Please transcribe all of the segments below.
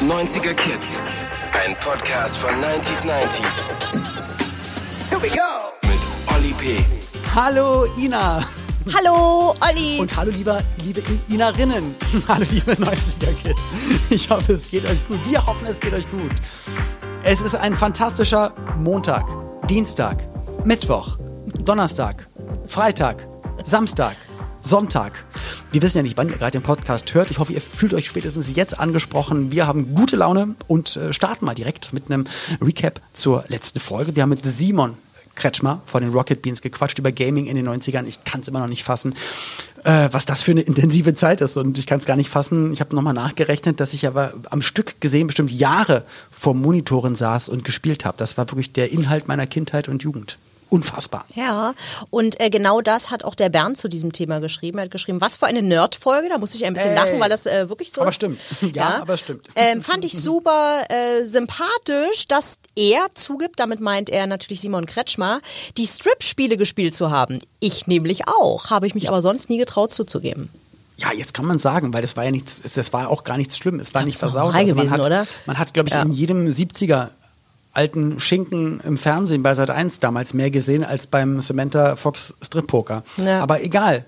90er Kids. Ein Podcast von 90s 90s. Here we go. Mit Olli P. Hallo Ina. Hallo Olli. Und hallo lieber, liebe Inarinnen. Hallo liebe 90er Kids. Ich hoffe, es geht euch gut. Wir hoffen, es geht euch gut. Es ist ein fantastischer Montag, Dienstag, Mittwoch, Donnerstag, Freitag, Samstag. Sonntag. Wir wissen ja nicht, wann ihr gerade den Podcast hört. Ich hoffe, ihr fühlt euch spätestens jetzt angesprochen. Wir haben gute Laune und äh, starten mal direkt mit einem Recap zur letzten Folge. Wir haben mit Simon Kretschmer von den Rocket Beans gequatscht über Gaming in den 90ern. Ich kann es immer noch nicht fassen, äh, was das für eine intensive Zeit ist. Und ich kann es gar nicht fassen. Ich habe nochmal nachgerechnet, dass ich aber am Stück gesehen bestimmt Jahre vor Monitoren saß und gespielt habe. Das war wirklich der Inhalt meiner Kindheit und Jugend unfassbar. Ja, und äh, genau das hat auch der Bernd zu diesem Thema geschrieben. Er hat geschrieben, was für eine Nerd-Folge. Da musste ich ein bisschen Ey. lachen, weil das äh, wirklich so aber ist. stimmt. Ja, ja. aber stimmt. Ähm, fand ich super äh, sympathisch, dass er zugibt, damit meint er natürlich Simon Kretschmer, die Strip-Spiele gespielt zu haben. Ich nämlich auch, habe ich mich aber sonst nie getraut zuzugeben. Ja, jetzt kann man sagen, weil das war ja nichts, das war auch gar nichts schlimm. Es war nicht versaut. Also man, hat, oder? man hat, glaube ich, ja. in jedem 70er alten Schinken im Fernsehen bei Sat 1 damals mehr gesehen als beim Samantha Fox Strip Poker. Ja. Aber egal.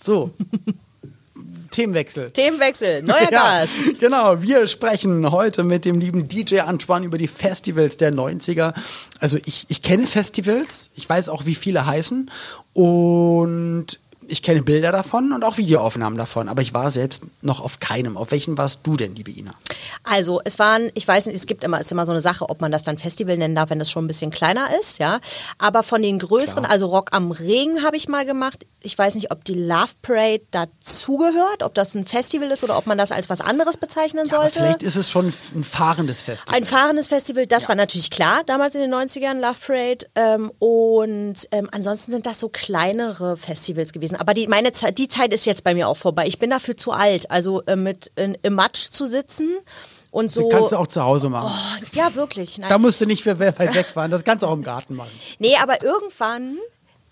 So. Themenwechsel. Themenwechsel, neuer ja, Gast. Genau, wir sprechen heute mit dem lieben DJ Antoine über die Festivals der 90er. Also ich, ich kenne Festivals, ich weiß auch, wie viele heißen und ich kenne Bilder davon und auch Videoaufnahmen davon, aber ich war selbst noch auf keinem. Auf welchen warst du denn, liebe Ina? Also, es waren, ich weiß nicht, es gibt immer, ist immer so eine Sache, ob man das dann Festival nennen darf, wenn das schon ein bisschen kleiner ist, ja. Aber von den größeren, Klar. also Rock am Ring habe ich mal gemacht. Ich weiß nicht, ob die Love Parade dazugehört, ob das ein Festival ist oder ob man das als was anderes bezeichnen ja, sollte. vielleicht ist es schon ein fahrendes Festival. Ein fahrendes Festival, das ja. war natürlich klar, damals in den 90ern, Love Parade. Ähm, und ähm, ansonsten sind das so kleinere Festivals gewesen. Aber die, meine Zeit, die Zeit ist jetzt bei mir auch vorbei. Ich bin dafür zu alt, also äh, mit in, im Matsch zu sitzen und so. Das kannst du auch zu Hause machen. Oh, ja, wirklich. Nein. Da musst du nicht für weit wegfahren. Das kannst du auch im Garten machen. Nee, aber irgendwann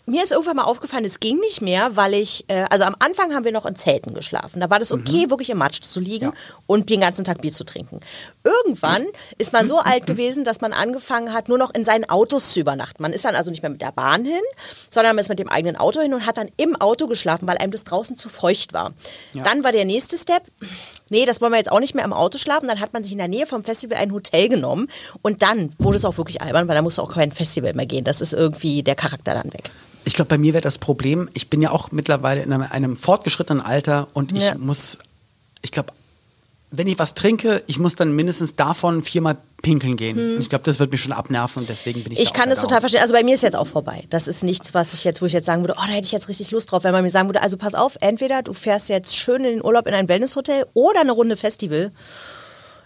mir ist irgendwann mal aufgefallen, es ging nicht mehr, weil ich, äh, also am Anfang haben wir noch in Zelten geschlafen. Da war das okay, mhm. wirklich im Matsch zu liegen ja. und den ganzen Tag Bier zu trinken. Irgendwann ist man so alt gewesen, dass man angefangen hat, nur noch in seinen Autos zu übernachten. Man ist dann also nicht mehr mit der Bahn hin, sondern man ist mit dem eigenen Auto hin und hat dann im Auto geschlafen, weil einem das draußen zu feucht war. Ja. Dann war der nächste Step, nee, das wollen wir jetzt auch nicht mehr im Auto schlafen. Dann hat man sich in der Nähe vom Festival ein Hotel genommen und dann wurde es auch wirklich albern, weil da musste auch kein Festival mehr gehen. Das ist irgendwie der Charakter dann weg. Ich glaube, bei mir wäre das Problem, ich bin ja auch mittlerweile in einem, einem fortgeschrittenen Alter und ich ja. muss, ich glaube, wenn ich was trinke, ich muss dann mindestens davon viermal pinkeln gehen. Hm. Und ich glaube, das wird mich schon abnerven und deswegen bin ich Ich kann das total verstehen. Also bei mir ist jetzt auch vorbei. Das ist nichts, was ich jetzt, wo ich jetzt sagen würde, oh, da hätte ich jetzt richtig Lust drauf. Wenn man mir sagen würde, also pass auf, entweder du fährst jetzt schön in den Urlaub in ein Wellnesshotel oder eine Runde Festival.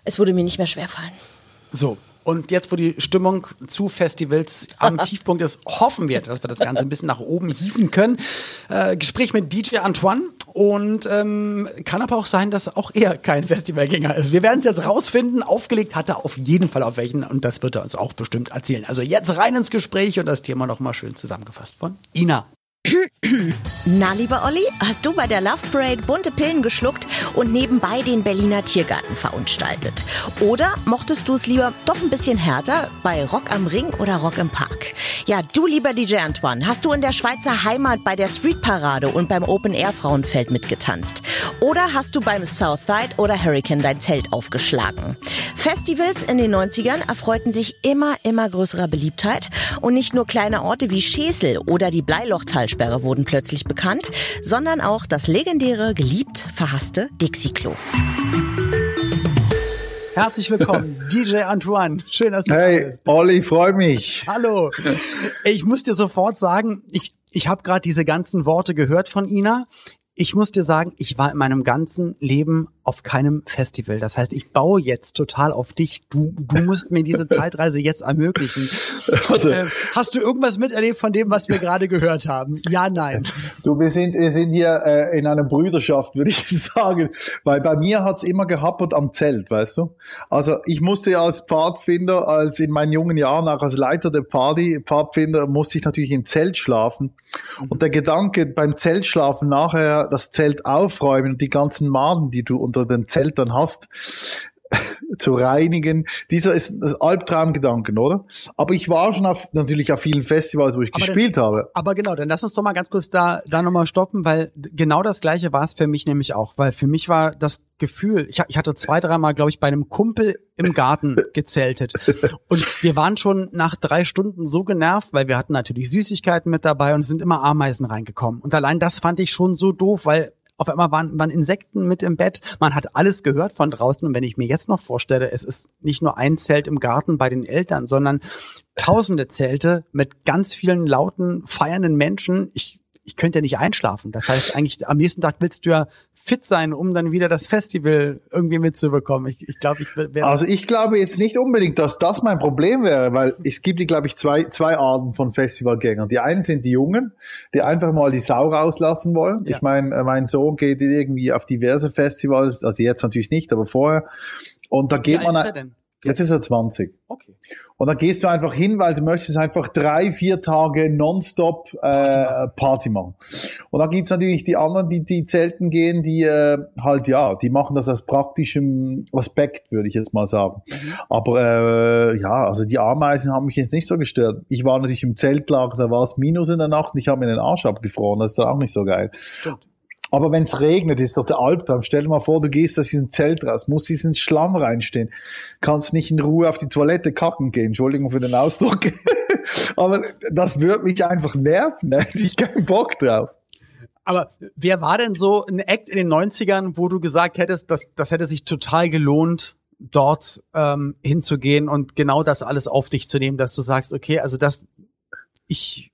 Es würde mir nicht mehr schwerfallen. So, und jetzt, wo die Stimmung zu Festivals am Tiefpunkt ist, hoffen wir, dass wir das Ganze ein bisschen nach oben hieven können. Äh, Gespräch mit DJ Antoine. Und ähm, kann aber auch sein, dass auch er kein Festivalgänger ist. Wir werden es jetzt rausfinden. Aufgelegt hat er auf jeden Fall auf welchen und das wird er uns auch bestimmt erzählen. Also jetzt rein ins Gespräch und das Thema nochmal schön zusammengefasst von Ina. Na, lieber Olli, hast du bei der Love Parade bunte Pillen geschluckt und nebenbei den Berliner Tiergarten verunstaltet? Oder mochtest du es lieber doch ein bisschen härter bei Rock am Ring oder Rock im Park? Ja, du, lieber DJ Antoine, hast du in der Schweizer Heimat bei der Streetparade und beim Open Air Frauenfeld mitgetanzt? Oder hast du beim Southside oder Hurricane dein Zelt aufgeschlagen? Festivals in den 90ern erfreuten sich immer, immer größerer Beliebtheit und nicht nur kleine Orte wie Schesel oder die Bleilochtal Ausgangssperre wurden plötzlich bekannt, sondern auch das legendäre, geliebt verhasste Dixie-Klo. Herzlich willkommen, DJ Antoine. Schön, dass du hey, da bist. Hey, Olli, freue mich. Hallo. Ich muss dir sofort sagen, ich, ich habe gerade diese ganzen Worte gehört von Ina. Ich muss dir sagen, ich war in meinem ganzen Leben auf keinem Festival. Das heißt, ich baue jetzt total auf dich. Du, du musst mir diese Zeitreise jetzt ermöglichen. Also, äh, hast du irgendwas miterlebt von dem, was wir gerade gehört haben? Ja, nein. Du, wir sind, wir sind hier äh, in einer Brüderschaft, würde ich sagen. Weil bei mir hat's immer gehappert am Zelt, weißt du? Also ich musste ja als Pfadfinder, als in meinen jungen Jahren, auch als Leiter der Pfadi, Pfadfinder, musste ich natürlich im Zelt schlafen. Und der Gedanke beim Zeltschlafen nachher das Zelt aufräumen und die ganzen Maden, die du unter dem Zelt dann hast, zu reinigen. Dieser ist das Albtraumgedanken, oder? Aber ich war schon auf, natürlich auf vielen Festivals, wo ich aber gespielt dann, habe. Aber genau, dann lass uns doch mal ganz kurz da, da nochmal stoppen, weil genau das Gleiche war es für mich nämlich auch. Weil für mich war das Gefühl, ich, ich hatte zwei, dreimal, glaube ich, bei einem Kumpel im Garten gezeltet. Und wir waren schon nach drei Stunden so genervt, weil wir hatten natürlich Süßigkeiten mit dabei und sind immer Ameisen reingekommen. Und allein das fand ich schon so doof, weil auf einmal waren, waren Insekten mit im Bett. Man hat alles gehört von draußen. Und wenn ich mir jetzt noch vorstelle, es ist nicht nur ein Zelt im Garten bei den Eltern, sondern tausende Zelte mit ganz vielen lauten, feiernden Menschen. Ich ich könnte ja nicht einschlafen. Das heißt, eigentlich am nächsten Tag willst du ja fit sein, um dann wieder das Festival irgendwie mitzubekommen. Ich, ich glaube, ich wäre. Also ich glaube jetzt nicht unbedingt, dass das mein Problem wäre, weil es gibt, glaube ich, zwei, zwei Arten von Festivalgängern. Die einen sind die Jungen, die einfach mal die Sau rauslassen wollen. Ja. Ich meine, äh, mein Sohn geht irgendwie auf diverse Festivals, also jetzt natürlich nicht, aber vorher. Und da geht Wie man. Jetzt ist er 20. Okay. Und dann gehst du einfach hin, weil du möchtest einfach drei, vier Tage nonstop äh, Party machen. Und dann gibt's natürlich die anderen, die, die zelten gehen, die äh, halt, ja, die machen das aus praktischem Aspekt, würde ich jetzt mal sagen. Mhm. Aber äh, ja, also die Ameisen haben mich jetzt nicht so gestört. Ich war natürlich im Zeltlager, da war es Minus in der Nacht und ich habe mir den Arsch abgefroren. Das ist dann auch nicht so geil. Stimmt. Aber wenn es regnet, ist doch der Albtraum. Stell dir mal vor, du gehst aus diesem Zelt raus, musst diesen Schlamm reinstehen, kannst nicht in Ruhe auf die Toilette kacken gehen. Entschuldigung für den Ausdruck. Aber das würde mich einfach nerven. Da hätte ich keinen Bock drauf. Aber wer war denn so ein Act in den 90ern, wo du gesagt hättest, das, das hätte sich total gelohnt, dort ähm, hinzugehen und genau das alles auf dich zu nehmen, dass du sagst, okay, also das, ich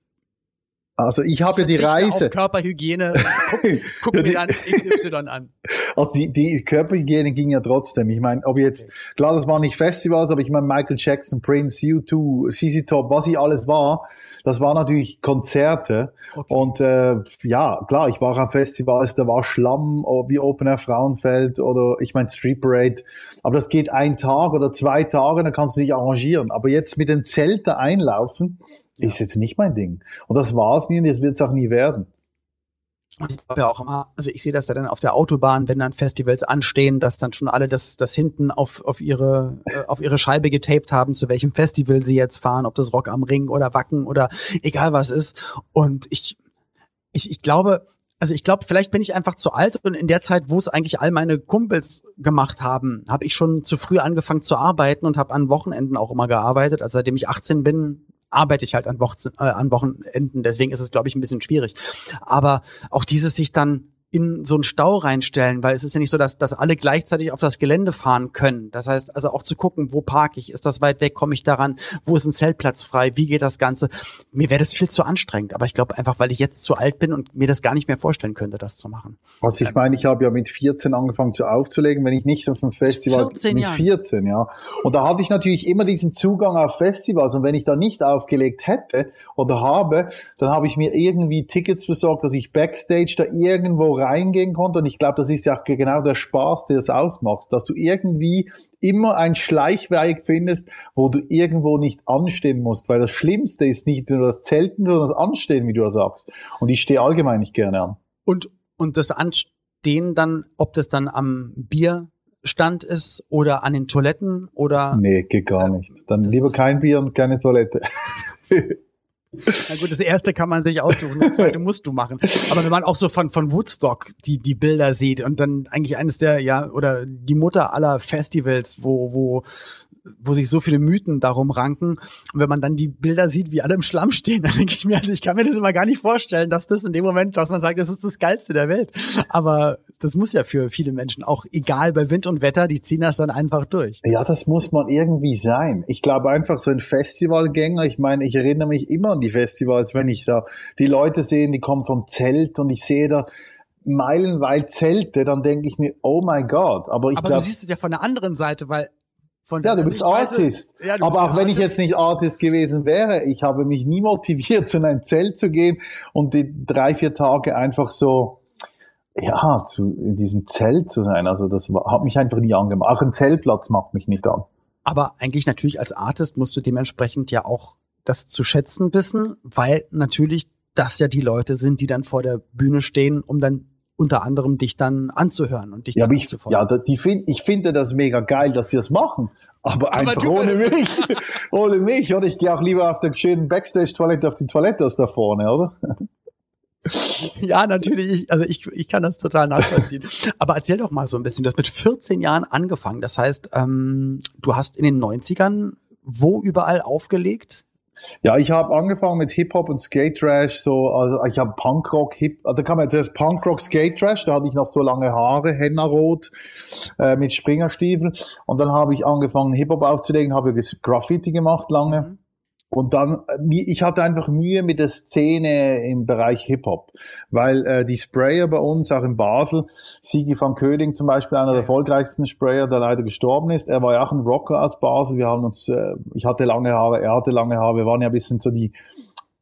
also ich habe ja die Reise. Auf Körperhygiene. Guck, guck mir dann XY an. Also die, die Körperhygiene ging ja trotzdem. Ich meine, ob jetzt, okay. klar, das waren nicht Festivals, aber ich meine Michael Jackson, Prince, U2, CC Top, was ich alles war, das waren natürlich Konzerte. Okay. Und äh, ja, klar, ich war am Festivals, da war Schlamm wie Open Air Frauenfeld oder ich meine Street Parade. Aber das geht ein Tag oder zwei Tage, dann kannst du dich arrangieren. Aber jetzt mit dem Zelt da einlaufen, ja. ist jetzt nicht mein Ding. Und das war es nie und das wird es auch nie werden. Und ich glaube ja auch immer, also ich sehe das ja dann auf der Autobahn, wenn dann Festivals anstehen, dass dann schon alle das, das hinten auf, auf, ihre, äh, auf ihre Scheibe getaped haben, zu welchem Festival sie jetzt fahren, ob das Rock am Ring oder Wacken oder egal was ist. Und ich, ich, ich glaube, also ich glaube, vielleicht bin ich einfach zu alt und in der Zeit, wo es eigentlich all meine Kumpels gemacht haben, habe ich schon zu früh angefangen zu arbeiten und habe an Wochenenden auch immer gearbeitet. Also seitdem ich 18 bin, arbeite ich halt an, Wochen, äh, an Wochenenden. Deswegen ist es, glaube ich, ein bisschen schwierig. Aber auch dieses sich dann in so einen Stau reinstellen, weil es ist ja nicht so, dass, dass alle gleichzeitig auf das Gelände fahren können. Das heißt also auch zu gucken, wo parke ich, ist das weit weg, komme ich daran, wo ist ein Zeltplatz frei, wie geht das Ganze. Mir wäre das viel zu anstrengend, aber ich glaube einfach, weil ich jetzt zu alt bin und mir das gar nicht mehr vorstellen könnte, das zu machen. Also ich meine, ich habe ja mit 14 angefangen zu aufzulegen, wenn ich nicht auf dem Festival 14 mit Jahren. 14, ja. Und da hatte ich natürlich immer diesen Zugang auf Festivals und wenn ich da nicht aufgelegt hätte oder habe, dann habe ich mir irgendwie Tickets besorgt, dass ich Backstage da irgendwo reingehen konnte. Und ich glaube, das ist ja genau der Spaß, der es ausmacht, dass du irgendwie immer ein Schleichwerk findest, wo du irgendwo nicht anstehen musst. Weil das Schlimmste ist nicht nur das Zelten, sondern das Anstehen, wie du sagst. Und ich stehe allgemein nicht gerne an. Und, und das Anstehen dann, ob das dann am Bierstand ist oder an den Toiletten oder? Nee, geht gar äh, nicht. Dann lieber kein Bier und keine Toilette. Na gut, das erste kann man sich aussuchen, das zweite musst du machen. Aber wenn man auch so von, von Woodstock die, die Bilder sieht und dann eigentlich eines der, ja, oder die Mutter aller Festivals, wo, wo wo sich so viele Mythen darum ranken. Und wenn man dann die Bilder sieht, wie alle im Schlamm stehen, dann denke ich mir, also ich kann mir das immer gar nicht vorstellen, dass das in dem Moment, dass man sagt, das ist das Geilste der Welt. Aber das muss ja für viele Menschen auch egal bei Wind und Wetter, die ziehen das dann einfach durch. Ja, das muss man irgendwie sein. Ich glaube einfach so ein Festivalgänger, ich meine, ich erinnere mich immer an die Festivals, wenn ich da die Leute sehe, die kommen vom Zelt und ich sehe da meilenweit Zelte, dann denke ich mir, oh my God. Aber ich Aber glaub, du siehst es ja von der anderen Seite, weil von ja, du bist Artist. ja, du aber auch wenn ich jetzt nicht Artist gewesen wäre, ich habe mich nie motiviert, zu einem Zelt zu gehen und die drei, vier Tage einfach so, ja, zu, in diesem Zelt zu sein. Also das war, hat mich einfach nie angemacht. Auch ein Zeltplatz macht mich nicht an. Aber eigentlich natürlich als Artist musst du dementsprechend ja auch das zu schätzen wissen, weil natürlich das ja die Leute sind, die dann vor der Bühne stehen, um dann unter anderem dich dann anzuhören und dich ja, dann ich, ja, die find, ich finde das mega geil, dass sie das machen. Aber einfach ohne mich, ohne mich, oder? Ich gehe auch lieber auf der schönen Backstage-Toilette auf die Toilette aus da vorne, oder? Ja, natürlich. also ich, ich kann das total nachvollziehen. Aber erzähl doch mal so ein bisschen. Du hast mit 14 Jahren angefangen. Das heißt, ähm, du hast in den 90ern wo überall aufgelegt? Ja, ich habe angefangen mit Hip-Hop und Skate Trash, so, also ich habe Punkrock, Hip, also da kam jetzt erst Punkrock, Skate Trash, da hatte ich noch so lange Haare, Henna-Rot, äh, mit Springerstiefeln und dann habe ich angefangen Hip-Hop aufzulegen, habe Graffiti gemacht lange. Und dann, äh, ich hatte einfach Mühe mit der Szene im Bereich Hip-Hop, weil äh, die Sprayer bei uns, auch in Basel, Sigi van Köding zum Beispiel, einer der erfolgreichsten Sprayer, der leider gestorben ist, er war ja auch ein Rocker aus Basel, wir haben uns, äh, ich hatte lange Haare, er hatte lange Haare, wir waren ja ein bisschen so die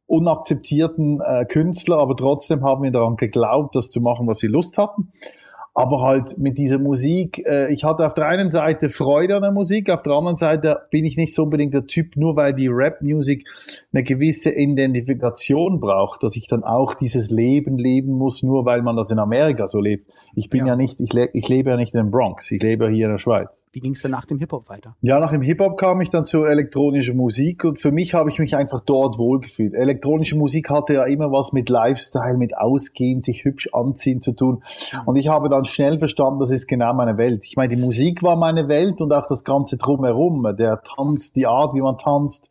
unakzeptierten äh, Künstler, aber trotzdem haben wir daran geglaubt, das zu machen, was sie Lust hatten aber halt mit dieser Musik, äh, ich hatte auf der einen Seite Freude an der Musik, auf der anderen Seite bin ich nicht so unbedingt der Typ, nur weil die Rap-Musik eine gewisse Identifikation braucht, dass ich dann auch dieses Leben leben muss, nur weil man das in Amerika so lebt. Ich bin ja, ja nicht, ich, le ich lebe ja nicht in den Bronx, ich lebe hier in der Schweiz. Wie ging es denn nach dem Hip-Hop weiter? Ja, nach dem Hip-Hop kam ich dann zur elektronischen Musik und für mich habe ich mich einfach dort wohlgefühlt. Elektronische Musik hatte ja immer was mit Lifestyle, mit Ausgehen, sich hübsch anziehen zu tun und ich habe dann schnell verstanden, das ist genau meine Welt. Ich meine, die Musik war meine Welt und auch das Ganze drumherum, der Tanz, die Art, wie man tanzt,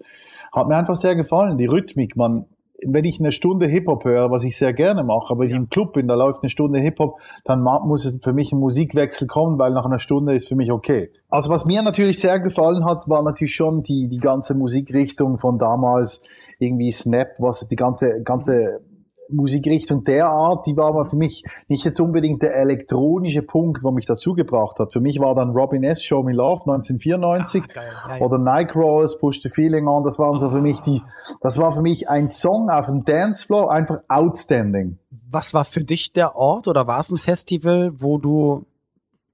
hat mir einfach sehr gefallen. Die Rhythmik, man, wenn ich eine Stunde Hip-Hop höre, was ich sehr gerne mache, aber ich im Club bin, da läuft eine Stunde Hip-Hop, dann muss es für mich ein Musikwechsel kommen, weil nach einer Stunde ist für mich okay. Also was mir natürlich sehr gefallen hat, war natürlich schon die, die ganze Musikrichtung von damals, irgendwie Snap, was die ganze, ganze Musikrichtung der Art, die war aber für mich nicht jetzt unbedingt der elektronische Punkt, wo mich dazu gebracht hat. Für mich war dann Robin S. Show Me Love 1994 Ach, ja, ja. oder Nightcrawlers Push the Feeling On. Das waren so für mich die, das war für mich ein Song auf dem Dancefloor einfach outstanding. Was war für dich der Ort oder war es ein Festival, wo du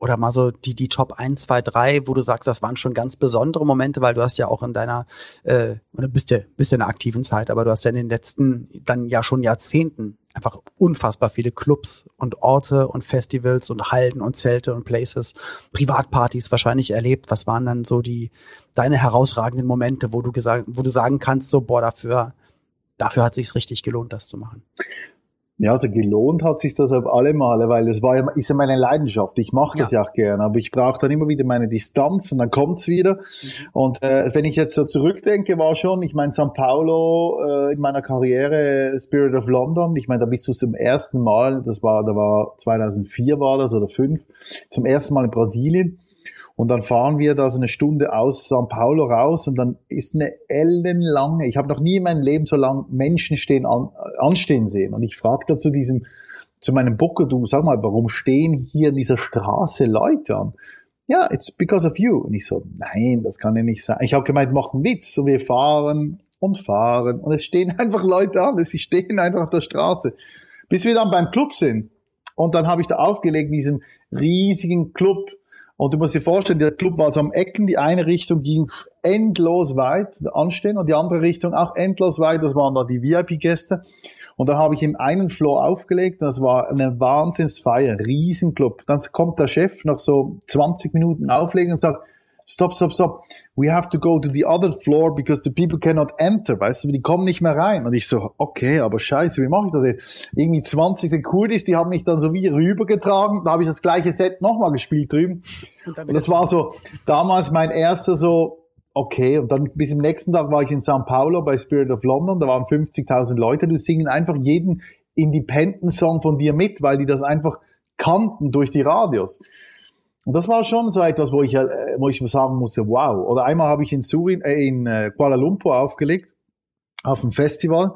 oder mal so die, die Top 1, 2, 3, wo du sagst, das waren schon ganz besondere Momente, weil du hast ja auch in deiner, äh, oder bist ja, bist ja in einer aktiven Zeit, aber du hast ja in den letzten, dann ja schon Jahrzehnten einfach unfassbar viele Clubs und Orte und Festivals und Hallen und Zelte und Places, Privatpartys wahrscheinlich erlebt. Was waren dann so die, deine herausragenden Momente, wo du gesagt, wo du sagen kannst, so, boah, dafür, dafür hat sich's richtig gelohnt, das zu machen? Ja, also gelohnt hat sich das auf alle Male, weil es war ja, ist ja meine Leidenschaft. Ich mache das ja. ja auch gerne, aber ich brauche dann immer wieder meine Distanz und dann kommt's wieder. Mhm. Und äh, wenn ich jetzt so zurückdenke, war schon, ich meine, San Paulo äh, in meiner Karriere, Spirit of London, ich meine, da bist du zum ersten Mal, das war, da war 2004 war das oder fünf, zum ersten Mal in Brasilien. Und dann fahren wir da so eine Stunde aus São Paulo raus und dann ist eine ellenlange, ich habe noch nie in meinem Leben so lang Menschen stehen an, anstehen sehen. Und ich frage da zu diesem, zu meinem Booker, du sag mal, warum stehen hier in dieser Straße Leute an? Ja, it's because of you. Und ich so, nein, das kann ja nicht sein. Ich habe gemeint, macht einen Witz. Und wir fahren und fahren und es stehen einfach Leute an. Sie stehen einfach auf der Straße. Bis wir dann beim Club sind. Und dann habe ich da aufgelegt in diesem riesigen Club und du musst dir vorstellen, der Club war so am Ecken, die eine Richtung ging endlos weit anstehen und die andere Richtung auch endlos weit, das waren da die VIP-Gäste. Und dann habe ich im einen Floor aufgelegt, das war eine Wahnsinnsfeier, Riesenclub. Dann kommt der Chef nach so 20 Minuten auflegen und sagt, stop, stop, stop. We have to go to the other floor because the people cannot enter. Weißt du, die kommen nicht mehr rein. Und ich so, okay, aber scheiße, wie mache ich das jetzt? Irgendwie 20 Sekunden, die haben mich dann so wie rübergetragen. Da habe ich das gleiche Set nochmal gespielt drüben. Und, und das war so damals mein erster so, okay, und dann bis im nächsten Tag war ich in São Paulo bei Spirit of London, da waren 50.000 Leute, du singen einfach jeden Independent-Song von dir mit, weil die das einfach kannten durch die Radios. Und das war schon so etwas, wo ich, äh, wo ich sagen musste, wow. Oder einmal habe ich in Surin, äh, in äh, Kuala Lumpur aufgelegt, auf dem Festival.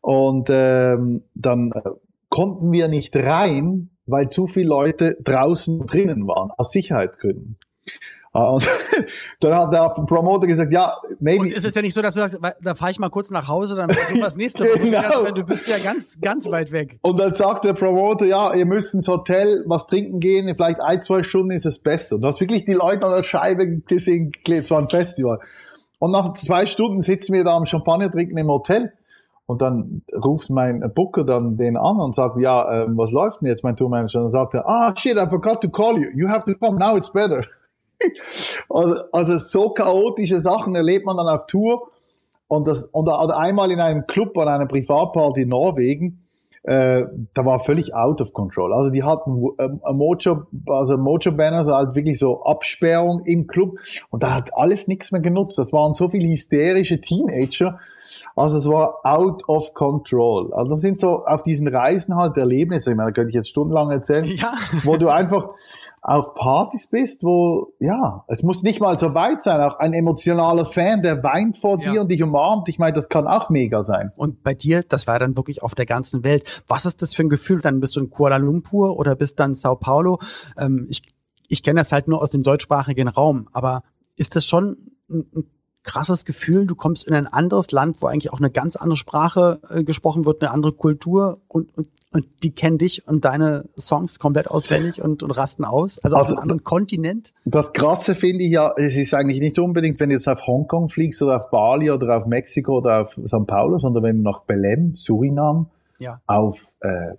Und ähm, dann äh, konnten wir nicht rein, weil zu viele Leute draußen drinnen waren, aus Sicherheitsgründen. Und dann hat der Promoter gesagt, ja, maybe. Und ist es ja nicht so, dass du sagst, da fahre ich mal kurz nach Hause, dann versuch das nächste Mal. genau. Du bist ja ganz, ganz weit weg. Und dann sagt der Promoter, ja, ihr müsst ins Hotel was trinken gehen, vielleicht ein, zwei Stunden ist es besser. Und du hast wirklich die Leute an der Scheibe gesehen, es war ein Festival. Und nach zwei Stunden sitzen wir da am Champagner trinken im Hotel. Und dann ruft mein Booker dann den an und sagt, ja, äh, was läuft denn jetzt, mein Tourmanager? Und dann sagt er, ah, shit, I forgot to call you. You have to come, now it's better. Also, also so chaotische Sachen erlebt man dann auf Tour. Und das, und einmal in einem Club an einer Privatparty in Norwegen, äh, da war völlig out of control. Also die hatten ähm, Mojo, also Mojo Banners, halt wirklich so Absperrung im Club und da hat alles nichts mehr genutzt. Das waren so viele hysterische Teenager. Also es war out of control. Also das sind so auf diesen Reisen halt Erlebnisse, ich meine, da könnte ich jetzt stundenlang erzählen, ja. wo du einfach auf Partys bist, wo, ja, es muss nicht mal so weit sein, auch ein emotionaler Fan, der weint vor ja. dir und dich umarmt. Ich meine, das kann auch mega sein. Und bei dir, das war dann wirklich auf der ganzen Welt. Was ist das für ein Gefühl? Dann bist du in Kuala Lumpur oder bist dann Sao Paulo? Ähm, ich ich kenne das halt nur aus dem deutschsprachigen Raum, aber ist das schon ein, ein krasses Gefühl, du kommst in ein anderes Land, wo eigentlich auch eine ganz andere Sprache äh, gesprochen wird, eine andere Kultur und, und und die kennen dich und deine Songs komplett auswendig und, und rasten aus. Also, also auf einem anderen Kontinent. Das Krasse finde ich ja, es ist eigentlich nicht unbedingt, wenn du jetzt auf Hongkong fliegst oder auf Bali oder auf Mexiko oder auf São Paulo, sondern wenn du nach Belém, Surinam, ja. auf äh,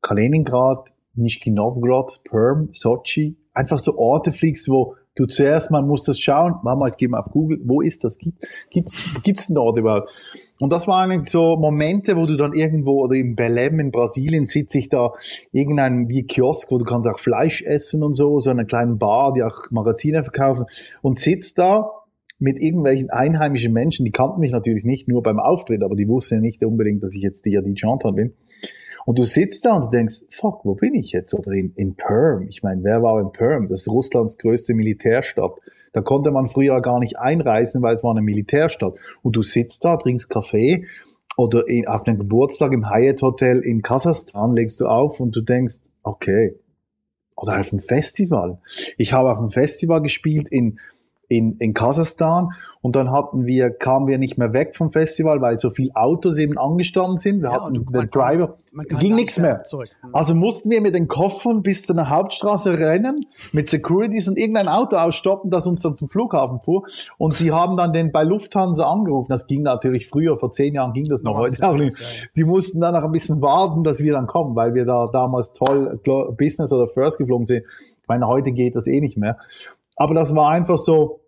Kaliningrad, Nizhny Novgorod, Perm, Sochi, einfach so Orte fliegst, wo du zuerst mal musst das schauen, Mama, ich gehe mal auf Google, wo ist das? Gibt, gibt's, gibt's denn dort überhaupt? Und das waren so Momente, wo du dann irgendwo, oder in Belém in Brasilien sitze ich da irgendein wie Kiosk, wo du kannst auch Fleisch essen und so, so einen kleinen Bar, die auch Magazine verkaufen und sitzt da mit irgendwelchen einheimischen Menschen, die kannten mich natürlich nicht nur beim Auftritt, aber die wussten ja nicht unbedingt, dass ich jetzt die, die Chantal bin. Und du sitzt da und denkst, fuck, wo bin ich jetzt? Oder in, in Perm. Ich meine, wer war in Perm? Das ist Russlands größte Militärstadt. Da konnte man früher gar nicht einreisen, weil es war eine Militärstadt. Und du sitzt da, trinkst Kaffee oder in, auf einem Geburtstag im Hyatt Hotel in Kasachstan legst du auf und du denkst, okay. Oder auf einem Festival. Ich habe auf einem Festival gespielt in in, in Kasachstan und dann hatten wir, kamen wir nicht mehr weg vom Festival, weil so viele Autos eben angestanden sind. Wir ja, hatten den Driver, ging nichts mehr. Zurück. Also mussten wir mit den Koffern bis zu einer Hauptstraße rennen, mit Securities und irgendein Auto ausstoppen, das uns dann zum Flughafen fuhr. Und die haben dann den bei Lufthansa angerufen. Das ging natürlich früher, vor zehn Jahren ging das noch, noch heute auch nicht. Die mussten dann noch ein bisschen warten, dass wir dann kommen, weil wir da damals toll Business oder First geflogen sind. Ich meine, heute geht das eh nicht mehr. Aber das war einfach so,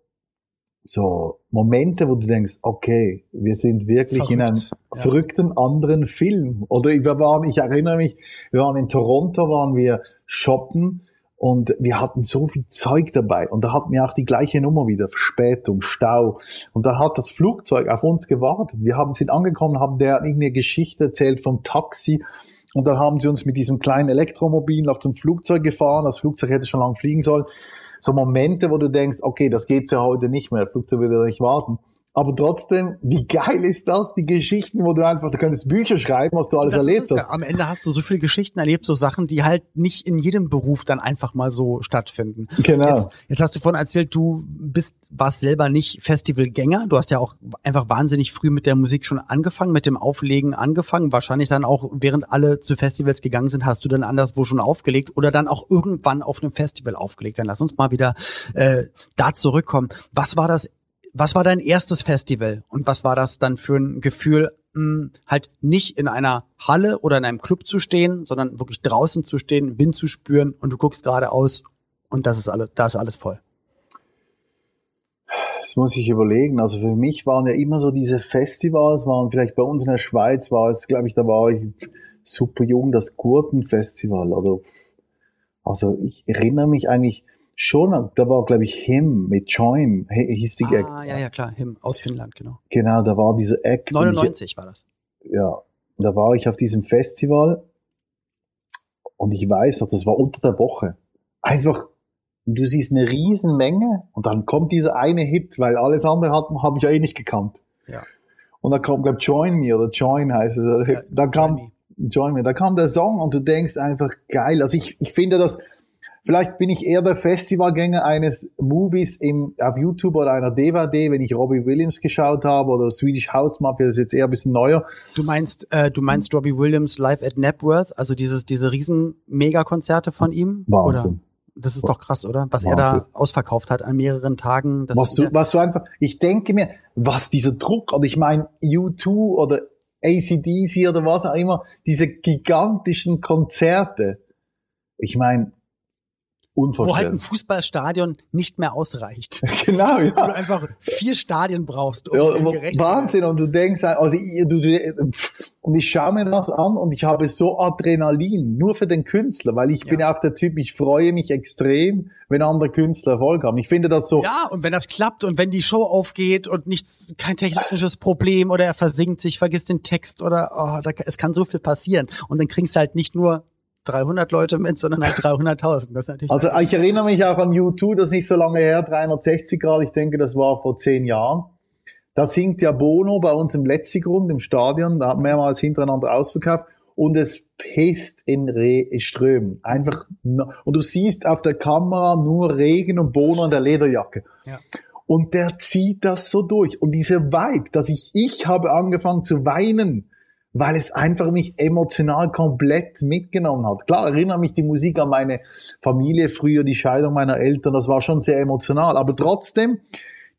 so Momente, wo du denkst, okay, wir sind wirklich Verrückt, in einem ja. verrückten anderen Film. Oder wir waren, ich erinnere mich, wir waren in Toronto, waren wir shoppen und wir hatten so viel Zeug dabei und da hatten wir auch die gleiche Nummer wieder, Verspätung, Stau. Und da hat das Flugzeug auf uns gewartet. Wir haben sind angekommen, haben der irgendeine Geschichte erzählt vom Taxi und dann haben sie uns mit diesem kleinen Elektromobil noch zum Flugzeug gefahren. Das Flugzeug hätte schon lange fliegen sollen so Momente, wo du denkst, okay, das geht's ja heute nicht mehr, Flugzeug würde nicht warten. Aber trotzdem, wie geil ist das, die Geschichten, wo du einfach, du könntest Bücher schreiben, was du alles das erlebt hast. Ja. Am Ende hast du so viele Geschichten erlebt, so Sachen, die halt nicht in jedem Beruf dann einfach mal so stattfinden. Genau. Jetzt, jetzt hast du vorhin erzählt, du bist, warst selber nicht Festivalgänger. Du hast ja auch einfach wahnsinnig früh mit der Musik schon angefangen, mit dem Auflegen angefangen. Wahrscheinlich dann auch, während alle zu Festivals gegangen sind, hast du dann anderswo schon aufgelegt oder dann auch irgendwann auf einem Festival aufgelegt. Dann lass uns mal wieder äh, da zurückkommen. Was war das was war dein erstes Festival und was war das dann für ein Gefühl, hm, halt nicht in einer Halle oder in einem Club zu stehen, sondern wirklich draußen zu stehen, Wind zu spüren und du guckst geradeaus und das ist alles, da ist alles voll. Das muss ich überlegen. Also für mich waren ja immer so diese Festivals, waren vielleicht bei uns in der Schweiz war es, glaube ich, da war ich super jung, das Gurtenfestival. Oder also ich erinnere mich eigentlich schon, da war, glaube ich, Him mit Join, hieß die Ah, ja, ja, klar, Him aus Finnland, genau. Genau, da war diese Act. 99 ich, war das. Ja, da war ich auf diesem Festival und ich weiß noch, das war unter der Woche. Einfach, du siehst eine riesen Menge und dann kommt dieser eine Hit, weil alles andere habe ich ja eh nicht gekannt. Ja. Und dann kommt, glaube Join Me oder Join heißt es. Ja, dann kam, Join Me. Join Me, da kam der Song und du denkst einfach geil. Also ich, ich finde das, Vielleicht bin ich eher der Festivalgänger eines Movies im, auf YouTube oder einer DVD, wenn ich Robbie Williams geschaut habe oder Swedish House Mafia, das ist jetzt eher ein bisschen neuer. Du meinst, äh, du meinst Robbie Williams live at Napworth, also dieses, diese riesen Megakonzerte von ihm? Wahnsinn. Oder? Das ist doch krass, oder? Was Wahnsinn. er da ausverkauft hat an mehreren Tagen. was, du, was du einfach, ich denke mir, was dieser Druck, oder ich meine, U2 oder ACDC oder was auch immer, diese gigantischen Konzerte. Ich meine, wo halt ein Fußballstadion nicht mehr ausreicht. genau, ja. Wo du einfach vier Stadien brauchst, um ja, Wahnsinn. Und du denkst, also ich, du, du, und ich schaue mir das an und ich habe so Adrenalin, nur für den Künstler, weil ich ja. bin ja auch der Typ, ich freue mich extrem, wenn andere Künstler Erfolg haben. Ich finde das so. Ja, und wenn das klappt und wenn die Show aufgeht und nichts, kein technisches Problem oder er versinkt sich, vergisst den Text oder oh, da, es kann so viel passieren. Und dann kriegst du halt nicht nur 300 Leute mit, sondern halt 300.000. Also ich erinnere mich auch an U2, das ist nicht so lange her, 360 Grad, ich denke, das war vor zehn Jahren. Da singt ja Bono bei uns im Letzigrund im Stadion, da hat mehrmals hintereinander ausverkauft und es pisst in Re Strömen. Einfach, und du siehst auf der Kamera nur Regen und Bono in der Lederjacke. Ja. Und der zieht das so durch. Und diese Vibe, dass ich, ich habe angefangen zu weinen, weil es einfach mich emotional komplett mitgenommen hat. Klar erinnere mich die Musik an meine Familie früher, die Scheidung meiner Eltern, das war schon sehr emotional, aber trotzdem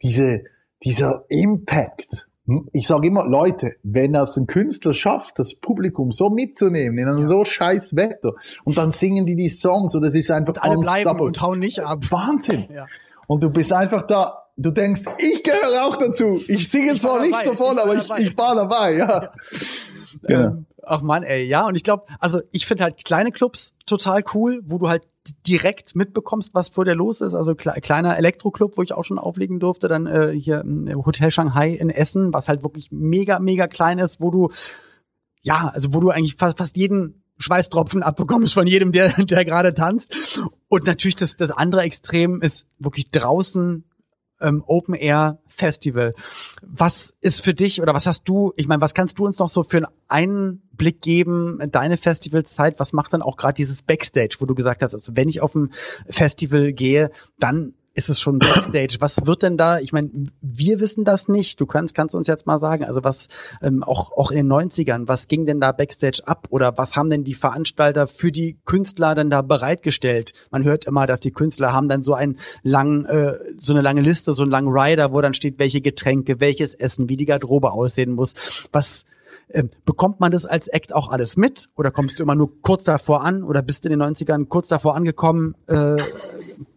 diese, dieser Impact. Hm, ich sage immer, Leute, wenn es ein Künstler schafft, das Publikum so mitzunehmen in einem ja. so scheiß Wetter und dann singen die die Songs und es ist einfach und alle bleiben und hauen nicht ab. Wahnsinn. Ja. Und du bist einfach da, du denkst, ich gehöre auch dazu. Ich singe zwar nicht davon, aber ich, ich war dabei, ja. ja. Genau. Ähm, ach man, ey, ja. Und ich glaube, also ich finde halt kleine Clubs total cool, wo du halt direkt mitbekommst, was vor dir los ist. Also kle kleiner Elektroclub, wo ich auch schon auflegen durfte, dann äh, hier im Hotel Shanghai in Essen, was halt wirklich mega, mega klein ist, wo du, ja, also wo du eigentlich fast, fast jeden Schweißtropfen abbekommst von jedem, der, der gerade tanzt. Und natürlich das, das andere Extrem ist wirklich draußen ähm, Open Air Festival. Was ist für dich oder was hast du, ich meine, was kannst du uns noch so für einen Einblick geben in deine Festivalzeit? Was macht dann auch gerade dieses Backstage, wo du gesagt hast, also wenn ich auf ein Festival gehe, dann ist es schon Backstage. Was wird denn da? Ich meine, wir wissen das nicht. Du kannst, kannst uns jetzt mal sagen, also was ähm, auch, auch in den 90ern, was ging denn da Backstage ab? Oder was haben denn die Veranstalter für die Künstler denn da bereitgestellt? Man hört immer, dass die Künstler haben dann so einen langen, äh, so eine lange Liste, so einen langen Rider, wo dann steht, welche Getränke, welches Essen, wie die Garderobe aussehen muss. Was ähm, bekommt man das als Act auch alles mit? Oder kommst du immer nur kurz davor an? Oder bist in den 90ern kurz davor angekommen, äh,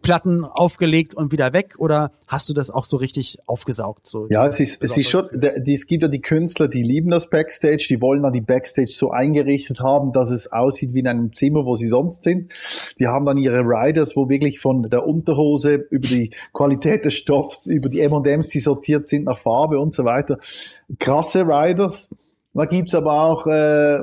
Platten aufgelegt und wieder weg? Oder hast du das auch so richtig aufgesaugt? So ja, es ist, es ist schon, es gibt ja die Künstler, die lieben das Backstage, die wollen dann die Backstage so eingerichtet haben, dass es aussieht wie in einem Zimmer, wo sie sonst sind. Die haben dann ihre Riders, wo wirklich von der Unterhose über die Qualität des Stoffs, über die M&M's, die sortiert sind nach Farbe und so weiter. Krasse Riders da gibt's aber auch äh,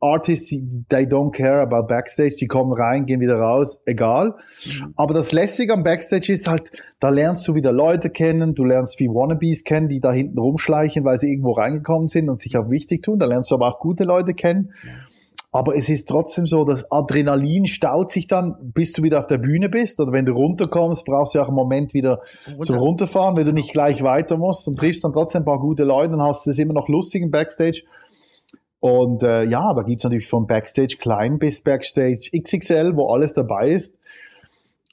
Artists, they don't care about Backstage, die kommen rein, gehen wieder raus, egal. Mhm. Aber das Lässige am Backstage ist halt, da lernst du wieder Leute kennen, du lernst wie Wannabes kennen, die da hinten rumschleichen, weil sie irgendwo reingekommen sind und sich auch wichtig tun. Da lernst du aber auch gute Leute kennen. Ja. Aber es ist trotzdem so, das Adrenalin staut sich dann, bis du wieder auf der Bühne bist. Oder wenn du runterkommst, brauchst du auch einen Moment wieder Runter. zum Runterfahren, wenn du nicht gleich weiter musst und triffst dann trotzdem ein paar gute Leute und hast es immer noch lustig im Backstage. Und äh, ja, da gibt's natürlich von Backstage klein bis Backstage XXL, wo alles dabei ist.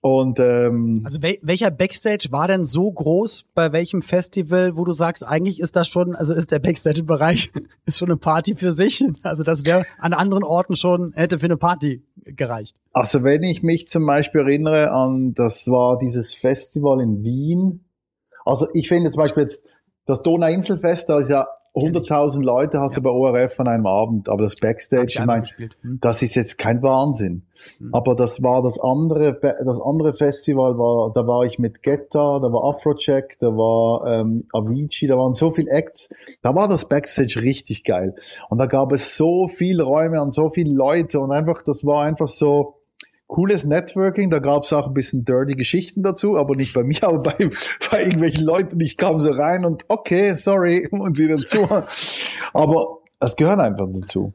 Und ähm, also wel welcher Backstage war denn so groß bei welchem Festival, wo du sagst, eigentlich ist das schon, also ist der Backstage-Bereich ist schon eine Party für sich. Also das wäre an anderen Orten schon hätte für eine Party gereicht. Also wenn ich mich zum Beispiel erinnere an, das war dieses Festival in Wien. Also ich finde zum Beispiel jetzt das Donauinselfest, da ist ja 100.000 Leute hast ja. du bei ORF an einem Abend, aber das Backstage, ich, ich meine, hm. das ist jetzt kein Wahnsinn. Hm. Aber das war das andere, das andere Festival war, da war ich mit Getta, da war Afrocheck, da war ähm, Avicii, da waren so viele Acts. Da war das Backstage richtig geil. Und da gab es so viele Räume und so viele Leute und einfach, das war einfach so, cooles Networking. Da gab es auch ein bisschen dirty Geschichten dazu, aber nicht bei mir, aber bei, bei irgendwelchen Leuten. Ich kam so rein und okay, sorry und wieder zu. Aber es gehört einfach dazu.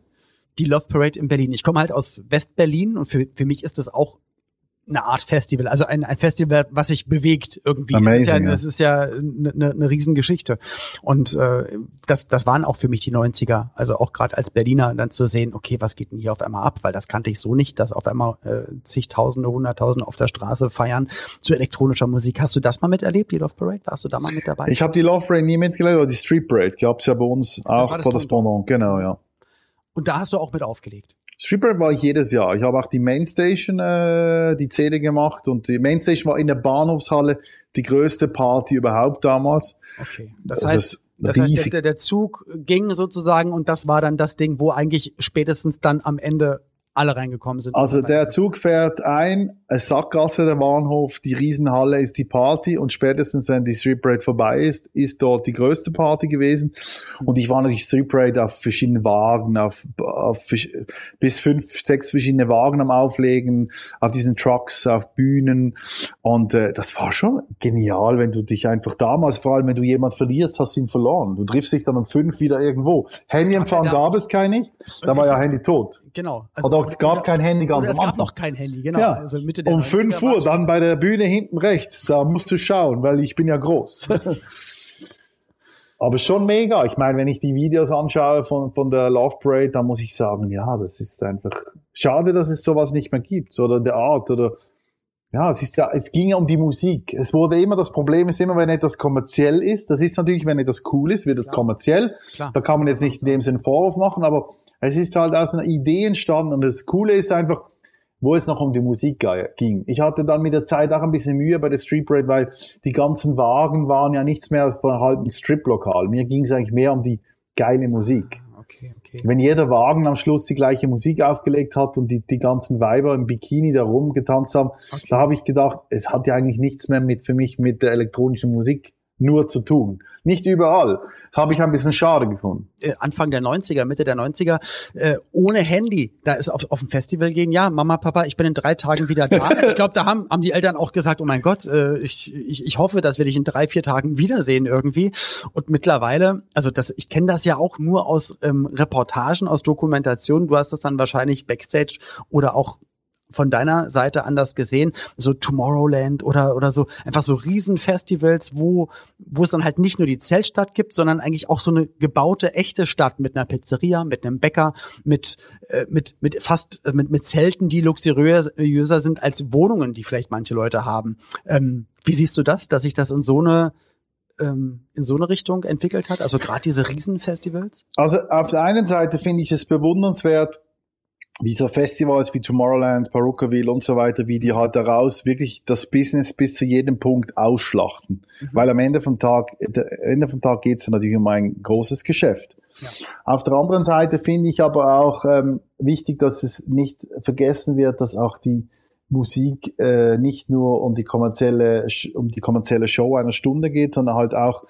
Die Love Parade in Berlin. Ich komme halt aus West-Berlin und für, für mich ist das auch eine Art Festival, also ein, ein Festival, was sich bewegt irgendwie. Amazing, das ist ja. Das ist ja eine, eine, Riesengeschichte. Und äh, das, das waren auch für mich die 90er. Also auch gerade als Berliner dann zu sehen, okay, was geht denn hier auf einmal ab? Weil das kannte ich so nicht, dass auf einmal äh, zigtausende, hunderttausende auf der Straße feiern zu elektronischer Musik. Hast du das mal miterlebt, die Love Parade? Warst du da mal mit dabei? Ich habe die Love Parade nie mitgelebt, aber die Street Parade gab's ja bei uns auch das Correspondent. Genau, ja. Und da hast du auch mit aufgelegt? Streetbird war ich jedes Jahr. Ich habe auch die Mainstation, äh, die Zähle gemacht und die Mainstation war in der Bahnhofshalle die größte Party überhaupt damals. Okay. Das, das heißt, das heißt der, der Zug ging sozusagen und das war dann das Ding, wo eigentlich spätestens dann am Ende alle reingekommen sind. Also der Zug fährt ein, Sackgasse der Bahnhof, die Riesenhalle ist die Party und spätestens wenn die Street Parade vorbei ist, ist dort die größte Party gewesen. Und ich war natürlich Street Parade auf verschiedenen Wagen, auf, auf bis fünf, sechs verschiedene Wagen am Auflegen, auf diesen Trucks, auf Bühnen. Und äh, das war schon genial, wenn du dich einfach damals, vor allem wenn du jemand verlierst, hast du ihn verloren. Du triffst dich dann um fünf wieder irgendwo. Handyempfang gab es kein nicht, da war ja Handy tot. Genau. Also Oder es gab kein Handy ganz Es gab noch kein Handy, genau. Ja. Also Mitte der um 5 Uhr, dann bei der Bühne hinten rechts, da musst du schauen, weil ich bin ja groß. Aber schon mega. Ich meine, wenn ich die Videos anschaue von, von der Love Parade, dann muss ich sagen, ja, das ist einfach schade, dass es sowas nicht mehr gibt. Oder der Art oder ja, es ist es ging um die Musik. Es wurde immer, das Problem ist immer, wenn etwas kommerziell ist. Das ist natürlich, wenn etwas cool ist, wird es kommerziell. Klar. Da kann man jetzt nicht in dem Sinne Vorwurf machen, aber es ist halt aus einer Idee entstanden und das Coole ist einfach, wo es noch um die Musik ging. Ich hatte dann mit der Zeit auch ein bisschen Mühe bei der Street Parade, weil die ganzen Wagen waren ja nichts mehr von halt ein Strip-Lokal. Mir ging es eigentlich mehr um die geile Musik. Ah, okay, okay. Wenn jeder Wagen am Schluss die gleiche Musik aufgelegt hat und die, die ganzen Weiber im Bikini da rumgetanzt haben, okay. da habe ich gedacht, es hat ja eigentlich nichts mehr mit für mich mit der elektronischen Musik nur zu tun. Nicht überall. Habe ich ein bisschen schade gefunden. Äh, Anfang der 90er, Mitte der 90er, äh, ohne Handy, da ist auf, auf dem Festival gehen, ja, Mama, Papa, ich bin in drei Tagen wieder da. ich glaube, da haben, haben die Eltern auch gesagt, oh mein Gott, äh, ich, ich, ich hoffe, dass wir dich in drei, vier Tagen wiedersehen irgendwie. Und mittlerweile, also das, ich kenne das ja auch nur aus ähm, Reportagen, aus Dokumentationen. Du hast das dann wahrscheinlich Backstage oder auch von deiner Seite anders gesehen, so Tomorrowland oder oder so einfach so Riesenfestivals, wo wo es dann halt nicht nur die Zeltstadt gibt, sondern eigentlich auch so eine gebaute echte Stadt mit einer Pizzeria, mit einem Bäcker, mit äh, mit mit fast äh, mit mit Zelten, die luxuriöser sind als Wohnungen, die vielleicht manche Leute haben. Ähm, wie siehst du das, dass sich das in so eine ähm, in so eine Richtung entwickelt hat? Also gerade diese Riesenfestivals? Also auf der einen Seite finde ich es bewundernswert, wie so Festivals wie Tomorrowland, Perukaville und so weiter, wie die halt daraus wirklich das Business bis zu jedem Punkt ausschlachten. Mhm. Weil am Ende vom Tag, Ende vom Tag geht es natürlich um ein großes Geschäft. Ja. Auf der anderen Seite finde ich aber auch ähm, wichtig, dass es nicht vergessen wird, dass auch die Musik äh, nicht nur um die kommerzielle um die kommerzielle Show einer Stunde geht, sondern halt auch,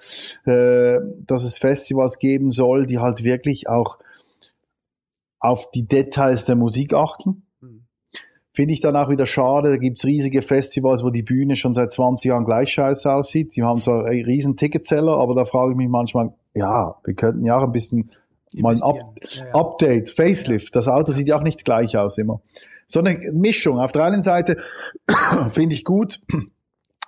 äh, dass es Festivals geben soll, die halt wirklich auch auf die Details der Musik achten. Mhm. Finde ich dann auch wieder schade. Da gibt's riesige Festivals, wo die Bühne schon seit 20 Jahren gleich scheiße aussieht. Die haben zwar einen riesen Ticketseller, aber da frage ich mich manchmal, ja, wir könnten ja auch ein bisschen mal ein Up ja, ja. Update, Facelift. Das Auto sieht ja auch nicht gleich aus immer. So eine Mischung. Auf der einen Seite finde ich gut,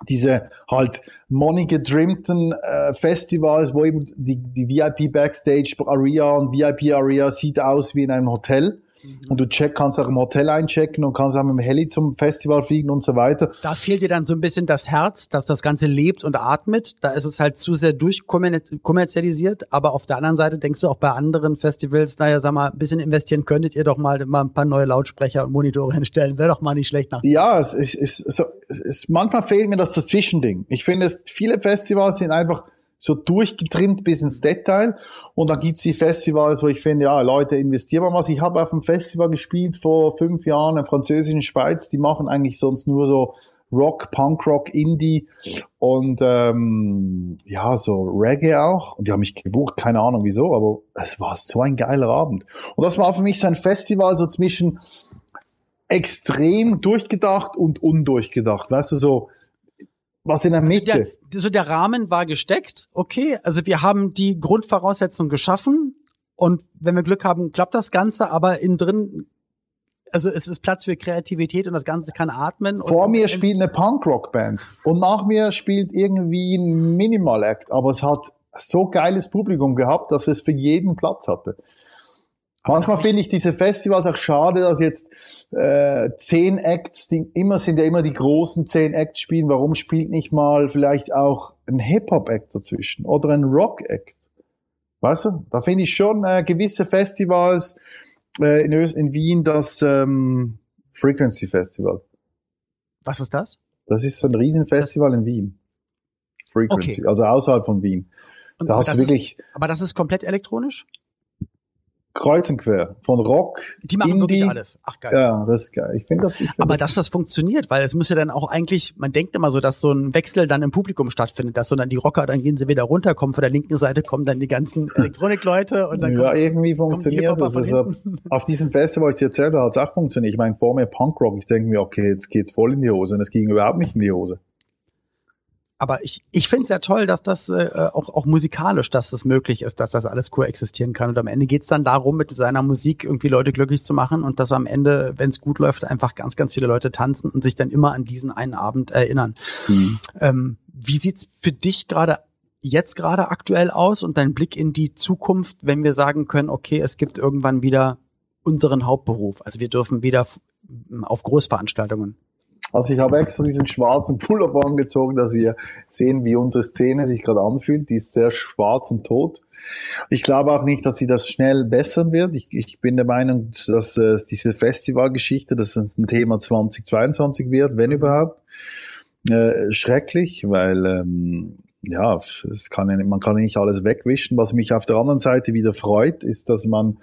diese halt money gedrimmten äh, Festivals, wo eben die, die VIP Backstage Area und VIP Area sieht aus wie in einem Hotel. Und du check, kannst auch im Hotel einchecken und kannst auch mit dem Heli zum Festival fliegen und so weiter. Da fehlt dir dann so ein bisschen das Herz, dass das Ganze lebt und atmet. Da ist es halt zu sehr durchkommerzialisiert. Aber auf der anderen Seite denkst du auch bei anderen Festivals, naja, sag mal, ein bisschen investieren könntet ihr doch mal, mal ein paar neue Lautsprecher und Monitore hinstellen. Wäre doch mal nicht schlecht nach. Ja, es ist, es, ist, es ist, manchmal fehlt mir das Zwischending. Ich finde, es, viele Festivals sind einfach so durchgetrimmt bis ins Detail. Und dann gibt's die Festivals, wo ich finde, ja, Leute, investieren mal was. Ich habe auf einem Festival gespielt vor fünf Jahren in französischen Schweiz. Die machen eigentlich sonst nur so Rock, Punkrock, Indie und ähm, ja, so Reggae auch. Und die haben mich gebucht, keine Ahnung wieso, aber es war so ein geiler Abend. Und das war für mich so ein Festival so zwischen extrem durchgedacht und undurchgedacht. Weißt du, so was in der Mitte. Also der, so der Rahmen war gesteckt, okay. Also wir haben die Grundvoraussetzung geschaffen und wenn wir Glück haben, klappt das Ganze, aber innen drin also es ist Platz für Kreativität und das Ganze kann atmen. Vor mir spielt eine Punkrock-Band und nach mir spielt irgendwie ein Minimal-Act, aber es hat so geiles Publikum gehabt, dass es für jeden Platz hatte. Manchmal finde ich diese Festivals auch schade, dass jetzt äh, zehn Acts, die immer sind ja immer die großen zehn Acts spielen. Warum spielt nicht mal vielleicht auch ein Hip-Hop-Act dazwischen oder ein Rock-Act? Weißt du? Da finde ich schon äh, gewisse Festivals äh, in, in Wien das ähm, Frequency Festival. Was ist das? Das ist so ein Riesenfestival in Wien. Frequency, okay. also außerhalb von Wien. Und da hast du wirklich. Ist, aber das ist komplett elektronisch? Kreuz und quer. Von Rock, Die machen Indie. wirklich alles. Ach geil. Ja, das ist geil. Ich finde das. Ich find Aber das, dass das funktioniert, weil es muss ja dann auch eigentlich, man denkt immer so, dass so ein Wechsel dann im Publikum stattfindet, dass so dann die Rocker, dann gehen sie wieder runter, kommen von der linken Seite, kommen dann die ganzen Elektronikleute und dann Ja, kommen, irgendwie funktioniert das. Also, auf diesem Festival, ich dir erzählt habe, hat es auch funktioniert. Ich meine, vor mir Punkrock, ich denke mir, okay, jetzt geht's voll in die Hose und es ging überhaupt nicht in die Hose aber ich, ich finde es ja toll, dass das äh, auch, auch musikalisch, dass das möglich ist, dass das alles koexistieren kann. Und am Ende geht's dann darum, mit seiner Musik irgendwie Leute glücklich zu machen und dass am Ende, wenn es gut läuft, einfach ganz, ganz viele Leute tanzen und sich dann immer an diesen einen Abend erinnern. Mhm. Ähm, wie sieht's für dich gerade jetzt gerade aktuell aus und dein Blick in die Zukunft, wenn wir sagen können, okay, es gibt irgendwann wieder unseren Hauptberuf. Also wir dürfen wieder auf Großveranstaltungen also ich habe extra diesen schwarzen Pullover angezogen, dass wir sehen, wie unsere Szene sich gerade anfühlt. Die ist sehr schwarz und tot. Ich glaube auch nicht, dass sie das schnell bessern wird. Ich, ich bin der Meinung, dass äh, diese Festivalgeschichte, dass es ein Thema 2022 wird, wenn überhaupt. Äh, schrecklich, weil ähm, ja, es kann, man kann nicht alles wegwischen. Was mich auf der anderen Seite wieder freut, ist, dass man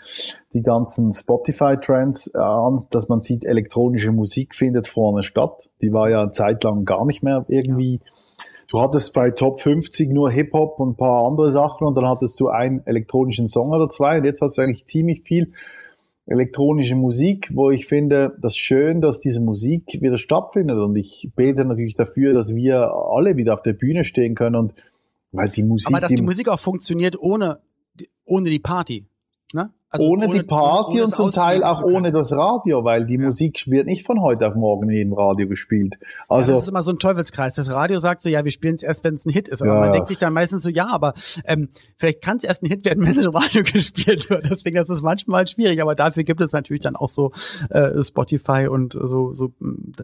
die ganzen Spotify-Trends, äh, dass man sieht, elektronische Musik findet vorne statt. Die war ja eine Zeit lang gar nicht mehr irgendwie. Du hattest bei Top 50 nur Hip-Hop und ein paar andere Sachen und dann hattest du einen elektronischen Song oder zwei und jetzt hast du eigentlich ziemlich viel elektronische Musik, wo ich finde, das schön, dass diese Musik wieder stattfindet und ich bete natürlich dafür, dass wir alle wieder auf der Bühne stehen können und weil die Musik. Aber dass die, die Musik auch funktioniert ohne, ohne die Party. Ne? Also ohne, ohne, die Party ohne und zum Teil auch ohne das Radio, weil die ja. Musik wird nicht von heute auf morgen in jedem Radio gespielt. Also ja, das ist immer so ein Teufelskreis. Das Radio sagt so, ja, wir spielen es erst, wenn es ein Hit ist. Aber ja. man denkt sich dann meistens so, ja, aber ähm, vielleicht kann es erst ein Hit werden, wenn es im Radio gespielt wird. Deswegen ist es manchmal schwierig. Aber dafür gibt es natürlich dann auch so äh, Spotify und so, so,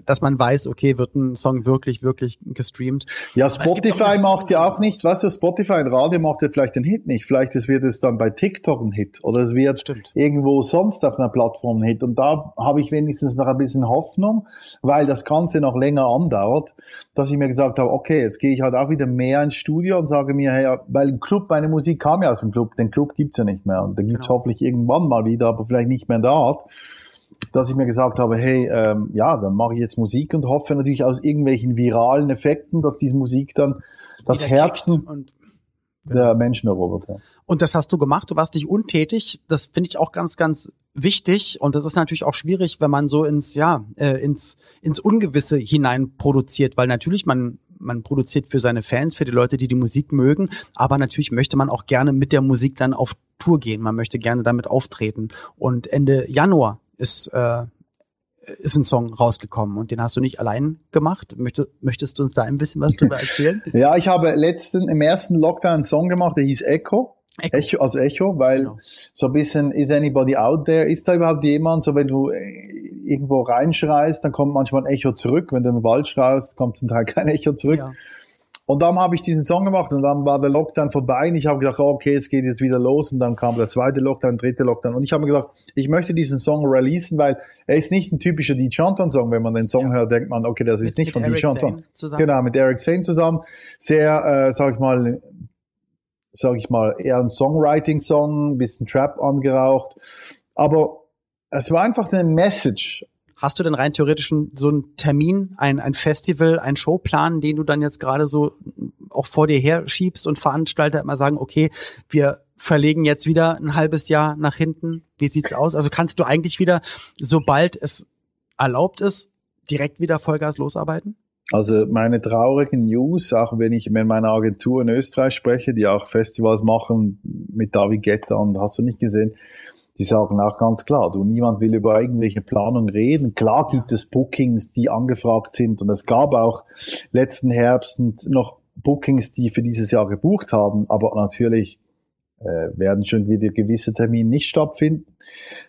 dass man weiß, okay, wird ein Song wirklich, wirklich gestreamt. Ja, Spotify macht ja auch nichts. Weißt du, Spotify ein Radio macht ja vielleicht den Hit nicht. Vielleicht wird es dann bei TikTok ein Hit oder es wird Stimmt. irgendwo sonst auf einer Plattform hit. Und da habe ich wenigstens noch ein bisschen Hoffnung, weil das Ganze noch länger andauert, dass ich mir gesagt habe, okay, jetzt gehe ich halt auch wieder mehr ins Studio und sage mir, hey, weil ein Club, meine Musik kam ja aus dem Club, den Club gibt's ja nicht mehr. Und den gibt's genau. hoffentlich irgendwann mal wieder, aber vielleicht nicht mehr in der Art dass ich mir gesagt habe, hey, ähm, ja, dann mache ich jetzt Musik und hoffe natürlich aus irgendwelchen viralen Effekten, dass diese Musik dann das Herzen der Menschen erobert. Ja. Und das hast du gemacht. Du warst nicht untätig. Das finde ich auch ganz, ganz wichtig. Und das ist natürlich auch schwierig, wenn man so ins, ja, äh, ins, ins Ungewisse hinein produziert, weil natürlich man man produziert für seine Fans, für die Leute, die die Musik mögen, aber natürlich möchte man auch gerne mit der Musik dann auf Tour gehen. Man möchte gerne damit auftreten. Und Ende Januar ist äh, ist ein Song rausgekommen und den hast du nicht allein gemacht. Möchtest, möchtest du uns da ein bisschen was drüber erzählen? ja, ich habe letzten, im ersten Lockdown einen Song gemacht, der hieß Echo. Echo, Echo also Echo, weil genau. so ein bisschen, is anybody out there? Ist da überhaupt jemand? So wenn du äh, irgendwo reinschreist, dann kommt manchmal ein Echo zurück. Wenn du in den Wald schreist, kommt zum Teil kein Echo zurück. Ja. Und dann habe ich diesen Song gemacht und dann war der Lockdown vorbei und ich habe gedacht, okay, es geht jetzt wieder los und dann kam der zweite Lockdown, dritte Lockdown und ich habe mir gedacht, ich möchte diesen Song releasen, weil er ist nicht ein typischer Dean Chanton Song. Wenn man den Song ja. hört, denkt man, okay, das ist mit, nicht mit von Dean Chanton. Genau, mit Eric Zane zusammen. Sehr, äh, sag ich mal, sag ich mal, eher ein Songwriting-Song, ein bisschen Trap angeraucht. Aber es war einfach eine Message Hast du denn rein theoretisch so einen Termin, ein, ein Festival, ein Showplan, den du dann jetzt gerade so auch vor dir her schiebst und Veranstalter immer sagen, okay, wir verlegen jetzt wieder ein halbes Jahr nach hinten. Wie sieht's aus? Also kannst du eigentlich wieder, sobald es erlaubt ist, direkt wieder Vollgas losarbeiten? Also meine traurigen News, auch wenn ich mit meiner Agentur in Österreich spreche, die auch Festivals machen mit David Guetta und hast du nicht gesehen, die sagen auch ganz klar, du, niemand will über irgendwelche Planungen reden. Klar gibt es Bookings, die angefragt sind und es gab auch letzten Herbst noch Bookings, die für dieses Jahr gebucht haben, aber natürlich äh, werden schon wieder gewisse Termine nicht stattfinden.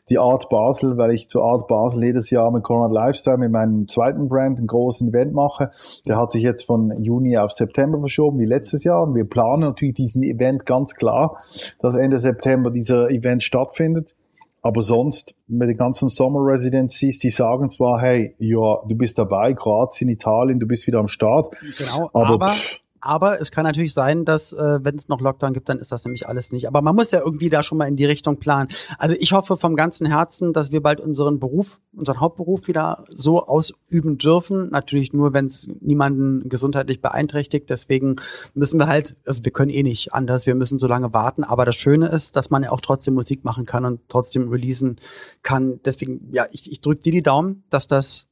Die Art Basel, weil ich zur Art Basel jedes Jahr mit Conrad Lifestyle mit meinem zweiten Brand ein großes Event mache, der hat sich jetzt von Juni auf September verschoben, wie letztes Jahr. Und wir planen natürlich diesen Event ganz klar, dass Ende September dieser Event stattfindet. Aber sonst, mit den ganzen Summer Residencies, die sagen zwar, hey, ja, du bist dabei, Kroatien, Italien, du bist wieder am Start. Genau, aber, aber aber es kann natürlich sein, dass, äh, wenn es noch Lockdown gibt, dann ist das nämlich alles nicht. Aber man muss ja irgendwie da schon mal in die Richtung planen. Also ich hoffe vom ganzen Herzen, dass wir bald unseren Beruf, unseren Hauptberuf wieder so ausüben dürfen. Natürlich nur, wenn es niemanden gesundheitlich beeinträchtigt. Deswegen müssen wir halt, also wir können eh nicht anders, wir müssen so lange warten. Aber das Schöne ist, dass man ja auch trotzdem Musik machen kann und trotzdem releasen kann. Deswegen, ja, ich, ich drücke dir die Daumen, dass das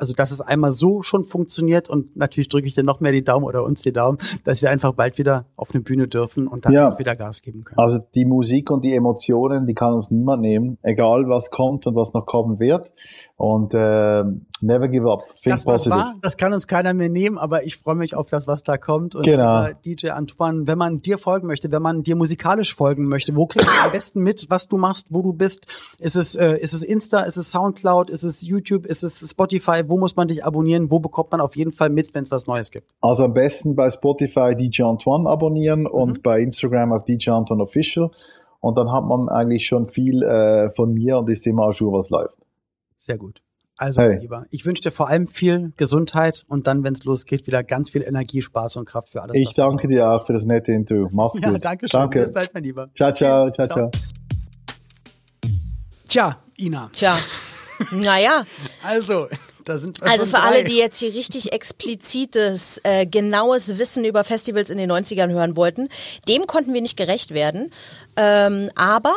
also dass es einmal so schon funktioniert und natürlich drücke ich dir noch mehr die Daumen oder uns die Daumen, dass wir einfach bald wieder auf eine Bühne dürfen und dann ja. wieder Gas geben können. Also die Musik und die Emotionen, die kann uns niemand nehmen, egal was kommt und was noch kommen wird. Und äh, never give up. Think das, was war, das kann uns keiner mehr nehmen, aber ich freue mich auf das, was da kommt. Und genau. DJ Antoine, wenn man dir folgen möchte, wenn man dir musikalisch folgen möchte, wo kriegt man am besten mit, was du machst, wo du bist? Ist es, äh, ist es Insta, ist es Soundcloud, ist es YouTube, ist es Spotify? Wo muss man dich abonnieren? Wo bekommt man auf jeden Fall mit, wenn es was Neues gibt? Also am besten bei Spotify DJ Antoine abonnieren mhm. und bei Instagram auf DJ Antoine Official. Und dann hat man eigentlich schon viel äh, von mir und ist immer auch was läuft. Sehr gut. Also, hey. lieber, ich wünsche dir vor allem viel Gesundheit und dann, wenn es losgeht, wieder ganz viel Energie, Spaß und Kraft für alles. Ich danke dir auch für das nette Interview. Mach's gut. Ja, danke schön. Danke. Bis bald, mein Lieber. Ciao, ciao, ciao, ciao. Tja, Ina. Tja. Naja. Also, da sind wir Also für drei. alle, die jetzt hier richtig explizites, äh, genaues Wissen über Festivals in den 90ern hören wollten, dem konnten wir nicht gerecht werden. Ähm, aber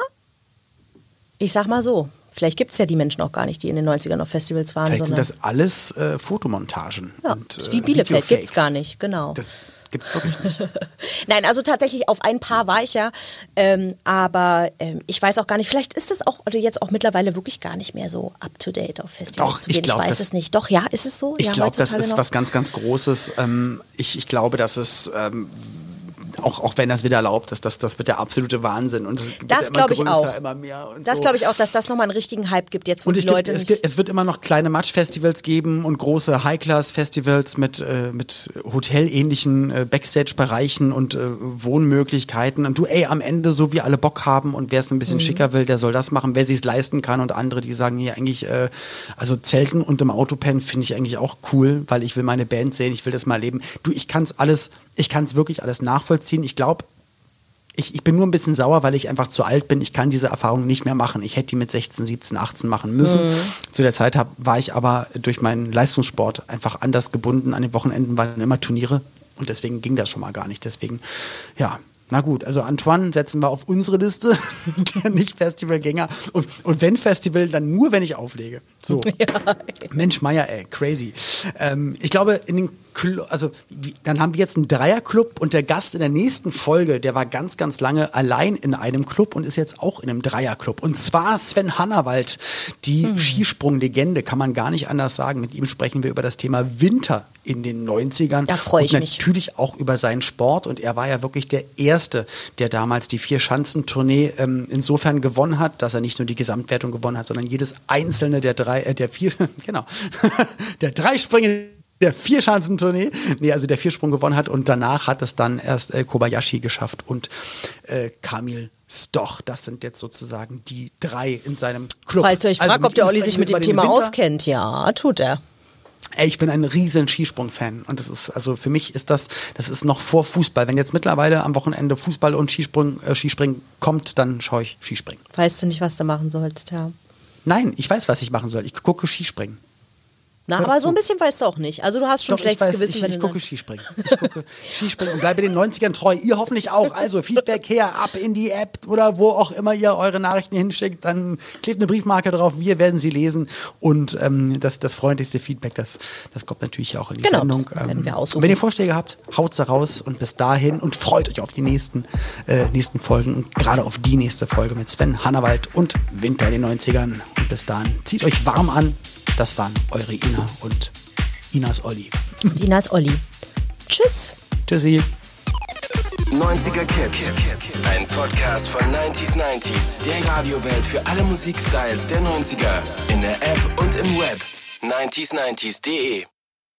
ich sag mal so, Vielleicht gibt es ja die Menschen auch gar nicht, die in den 90ern auf Festivals waren. Vielleicht sind das alles äh, Fotomontagen. Ja, und, äh, wie Bielefeld gibt es gar nicht, genau. Das gibt es wirklich nicht. Nein, also tatsächlich auf ein paar war ich ja, ähm, aber ähm, ich weiß auch gar nicht, vielleicht ist es auch oder jetzt auch mittlerweile wirklich gar nicht mehr so up to date auf Festivals Doch, zu gehen. Ich, glaub, ich weiß es nicht. Doch, ja, ist es so? Ich ja, glaube, das ist noch? was ganz, ganz Großes. Ähm, ich, ich glaube, dass es ähm, auch, auch wenn das wieder erlaubt ist, das, das wird der absolute Wahnsinn. Und das glaube ich auch. das so. glaube ich auch, dass das nochmal einen richtigen Hype gibt jetzt, wo und die Leute gibt, es, es, wird immer noch kleine Match-Festivals geben und große High-Class-Festivals mit, äh, mit hotelähnlichen äh, Backstage-Bereichen und äh, Wohnmöglichkeiten. Und du, ey, am Ende, so wie alle Bock haben und wer es ein bisschen mhm. schicker will, der soll das machen, wer sich leisten kann und andere, die sagen hier eigentlich, äh, also Zelten und im Autopen finde ich eigentlich auch cool, weil ich will meine Band sehen, ich will das mal erleben. Du, ich kann es alles, ich kann es wirklich alles nachvollziehen nachvollziehen. Ich glaube, ich, ich bin nur ein bisschen sauer, weil ich einfach zu alt bin. Ich kann diese Erfahrung nicht mehr machen. Ich hätte die mit 16, 17, 18 machen müssen. Mhm. Zu der Zeit hab, war ich aber durch meinen Leistungssport einfach anders gebunden. An den Wochenenden waren immer Turniere und deswegen ging das schon mal gar nicht. Deswegen, ja, na gut, also Antoine setzen wir auf unsere Liste, der Nicht-Festivalgänger. Und, und wenn Festival, dann nur, wenn ich auflege. So. Ja. Mensch, Meier, ey, crazy. Ähm, ich glaube, in den also dann haben wir jetzt einen Dreierclub und der Gast in der nächsten Folge, der war ganz, ganz lange allein in einem Club und ist jetzt auch in einem Dreierclub. Und zwar Sven Hannawald, die mhm. Skisprunglegende, kann man gar nicht anders sagen. Mit ihm sprechen wir über das Thema Winter in den 90ern. Da freue ich und mich. Natürlich auch über seinen Sport. Und er war ja wirklich der Erste, der damals die Vier-Schanzentournee ähm, insofern gewonnen hat, dass er nicht nur die Gesamtwertung gewonnen hat, sondern jedes einzelne der drei, äh, der vier, genau, der drei Sprünge der Vierschanzentournee, nee, also der Viersprung gewonnen hat und danach hat es dann erst äh, Kobayashi geschafft und äh, Kamil Stoch. Das sind jetzt sozusagen die drei in seinem Club. Falls ihr euch also fragt, ob der Olli sich mit dem Thema Winter, auskennt, ja, tut er. Ey, ich bin ein riesen Skisprung-Fan und das ist, also für mich ist das, das ist noch vor Fußball. Wenn jetzt mittlerweile am Wochenende Fußball und Skisprung, äh, Skispringen kommt, dann schaue ich Skispringen. Weißt du nicht, was du machen sollst, ja? Nein, ich weiß, was ich machen soll. Ich gucke Skispringen. Na, aber so ein bisschen weißt du auch nicht. Also du hast schon Doch, schlechtes ich weiß, Gewissen, ich, wenn ich du gucke Skispringen. Ich gucke Skispringen und bleibe den 90ern treu. Ihr hoffentlich auch. Also Feedback her, ab in die App oder wo auch immer ihr eure Nachrichten hinschickt. Dann klebt eine Briefmarke drauf. Wir werden sie lesen. Und ähm, das, das freundlichste Feedback, das, das kommt natürlich auch in die Genau, Sendung. das werden wir Ähm, aussuchen. und wenn ihr Vorschläge habt, haut sie raus. Und bis dahin und freut euch auf die nächsten, äh, nächsten Folgen. Und gerade auf die nächste Folge mit Sven Hannawald und Winter in den 90ern. Und bis dahin zieht euch warm an. Das waren eure Ina und Inas Olli. Dinas Olli. Tschüss. Tschüssi. 90er Kids. Ein Podcast von 90s 90s. Der Radiowelt für alle Musikstyles der 90er. In der App und im Web. 90s90s.de